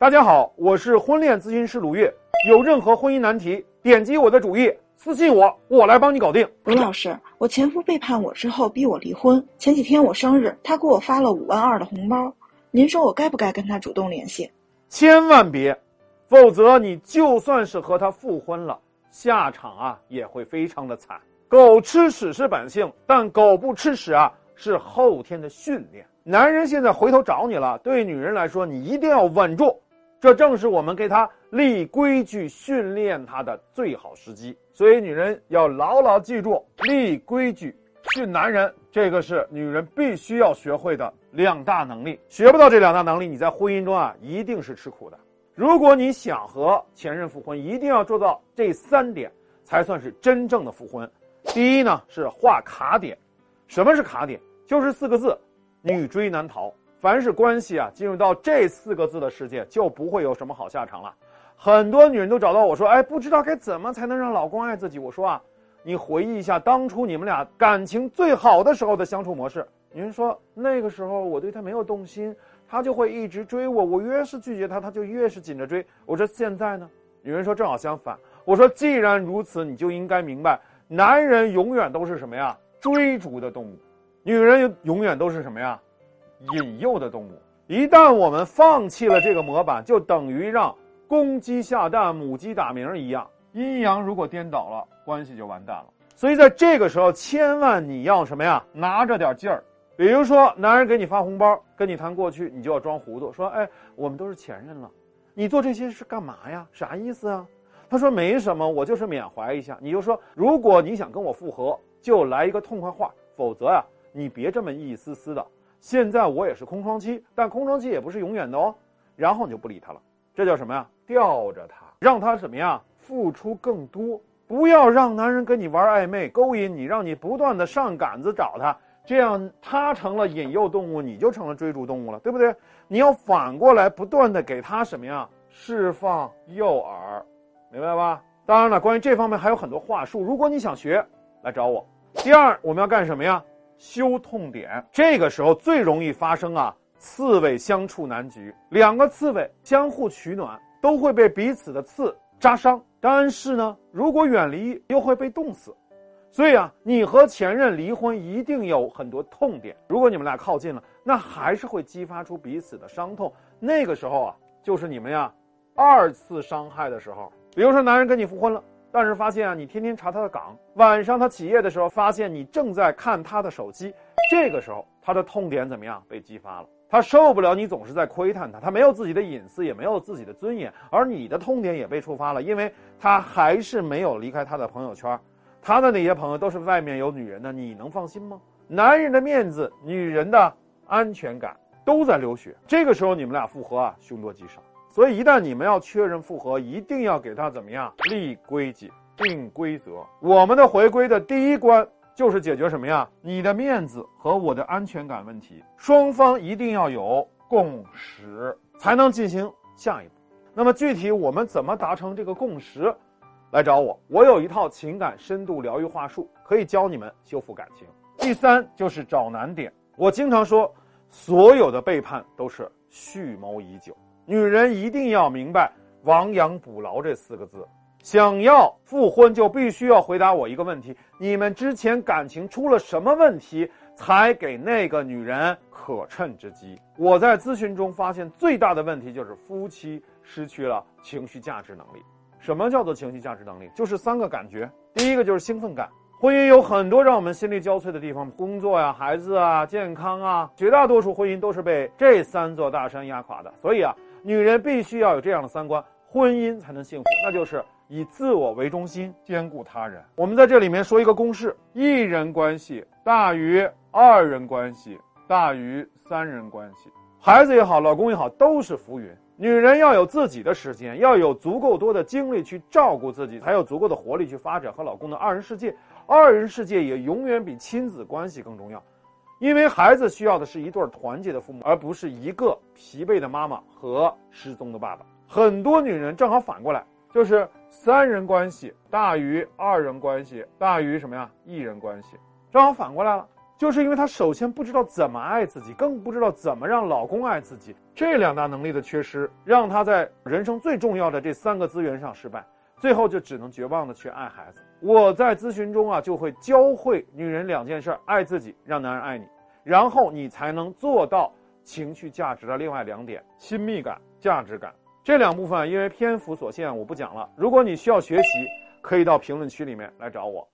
大家好，我是婚恋咨询师鲁月。有任何婚姻难题，点击我的主页私信我，我来帮你搞定。鲁老师，我前夫背叛我之后逼我离婚。前几天我生日，他给我发了五万二的红包。您说我该不该跟他主动联系？千万别，否则你就算是和他复婚了，下场啊也会非常的惨。狗吃屎是本性，但狗不吃屎啊是后天的训练。男人现在回头找你了，对女人来说，你一定要稳住。这正是我们给他立规矩、训练他的最好时机。所以，女人要牢牢记住，立规矩训男人，这个是女人必须要学会的两大能力。学不到这两大能力，你在婚姻中啊，一定是吃苦的。如果你想和前任复婚，一定要做到这三点，才算是真正的复婚。第一呢，是画卡点。什么是卡点？就是四个字：女追男逃。凡是关系啊，进入到这四个字的世界，就不会有什么好下场了。很多女人都找到我说：“哎，不知道该怎么才能让老公爱自己。”我说啊，你回忆一下当初你们俩感情最好的时候的相处模式。女人说：“那个时候我对他没有动心，他就会一直追我，我越是拒绝他，他就越是紧着追。”我说：“现在呢？”女人说：“正好相反。”我说：“既然如此，你就应该明白，男人永远都是什么呀？追逐的动物，女人永远都是什么呀？”引诱的动物，一旦我们放弃了这个模板，就等于让公鸡下蛋，母鸡打鸣一样。阴阳如果颠倒了，关系就完蛋了。所以在这个时候，千万你要什么呀？拿着点劲儿。比如说，男人给你发红包，跟你谈过去，你就要装糊涂，说：“哎，我们都是前任了，你做这些是干嘛呀？啥意思啊？”他说：“没什么，我就是缅怀一下。”你就说：“如果你想跟我复合，就来一个痛快话，否则呀，你别这么一丝丝的。”现在我也是空窗期，但空窗期也不是永远的哦。然后你就不理他了，这叫什么呀？吊着他，让他什么呀？付出更多，不要让男人跟你玩暧昧、勾引你，让你不断的上杆子找他，这样他成了引诱动物，你就成了追逐动物了，对不对？你要反过来不断的给他什么呀？释放诱饵，明白吧？当然了，关于这方面还有很多话术，如果你想学，来找我。第二，我们要干什么呀？修痛点，这个时候最容易发生啊，刺猬相处难局。两个刺猬相互取暖，都会被彼此的刺扎伤。但是呢，如果远离，又会被冻死。所以啊，你和前任离婚一定有很多痛点。如果你们俩靠近了，那还是会激发出彼此的伤痛。那个时候啊，就是你们呀二次伤害的时候。比如说，男人跟你复婚了。但是发现啊，你天天查他的岗，晚上他起夜的时候，发现你正在看他的手机，这个时候他的痛点怎么样？被激发了，他受不了你总是在窥探他，他没有自己的隐私，也没有自己的尊严，而你的痛点也被触发了，因为他还是没有离开他的朋友圈，他的那些朋友都是外面有女人的，你能放心吗？男人的面子，女人的安全感都在流血，这个时候你们俩复合啊，凶多吉少。所以，一旦你们要确认复合，一定要给他怎么样立规矩、定规则。我们的回归的第一关就是解决什么呀？你的面子和我的安全感问题，双方一定要有共识，才能进行下一步。那么具体我们怎么达成这个共识？来找我，我有一套情感深度疗愈话术，可以教你们修复感情。第三就是找难点。我经常说，所有的背叛都是蓄谋已久。女人一定要明白“亡羊补牢”这四个字，想要复婚就必须要回答我一个问题：你们之前感情出了什么问题，才给那个女人可乘之机？我在咨询中发现，最大的问题就是夫妻失去了情绪价值能力。什么叫做情绪价值能力？就是三个感觉。第一个就是兴奋感，婚姻有很多让我们心力交瘁的地方，工作呀、孩子啊、健康啊，绝大多数婚姻都是被这三座大山压垮的。所以啊。女人必须要有这样的三观，婚姻才能幸福，那就是以自我为中心，兼顾他人。我们在这里面说一个公式：一人关系大于二人关系大于三人关系。孩子也好，老公也好，都是浮云。女人要有自己的时间，要有足够多的精力去照顾自己，才有足够的活力去发展和老公的二人世界。二人世界也永远比亲子关系更重要。因为孩子需要的是一对团结的父母，而不是一个疲惫的妈妈和失踪的爸爸。很多女人正好反过来，就是三人关系大于二人关系大于什么呀？一人关系，正好反过来了。就是因为她首先不知道怎么爱自己，更不知道怎么让老公爱自己。这两大能力的缺失，让她在人生最重要的这三个资源上失败，最后就只能绝望的去爱孩子。我在咨询中啊，就会教会女人两件事：爱自己，让男人爱你，然后你才能做到情绪价值的另外两点：亲密感、价值感。这两部分因为篇幅所限，我不讲了。如果你需要学习，可以到评论区里面来找我。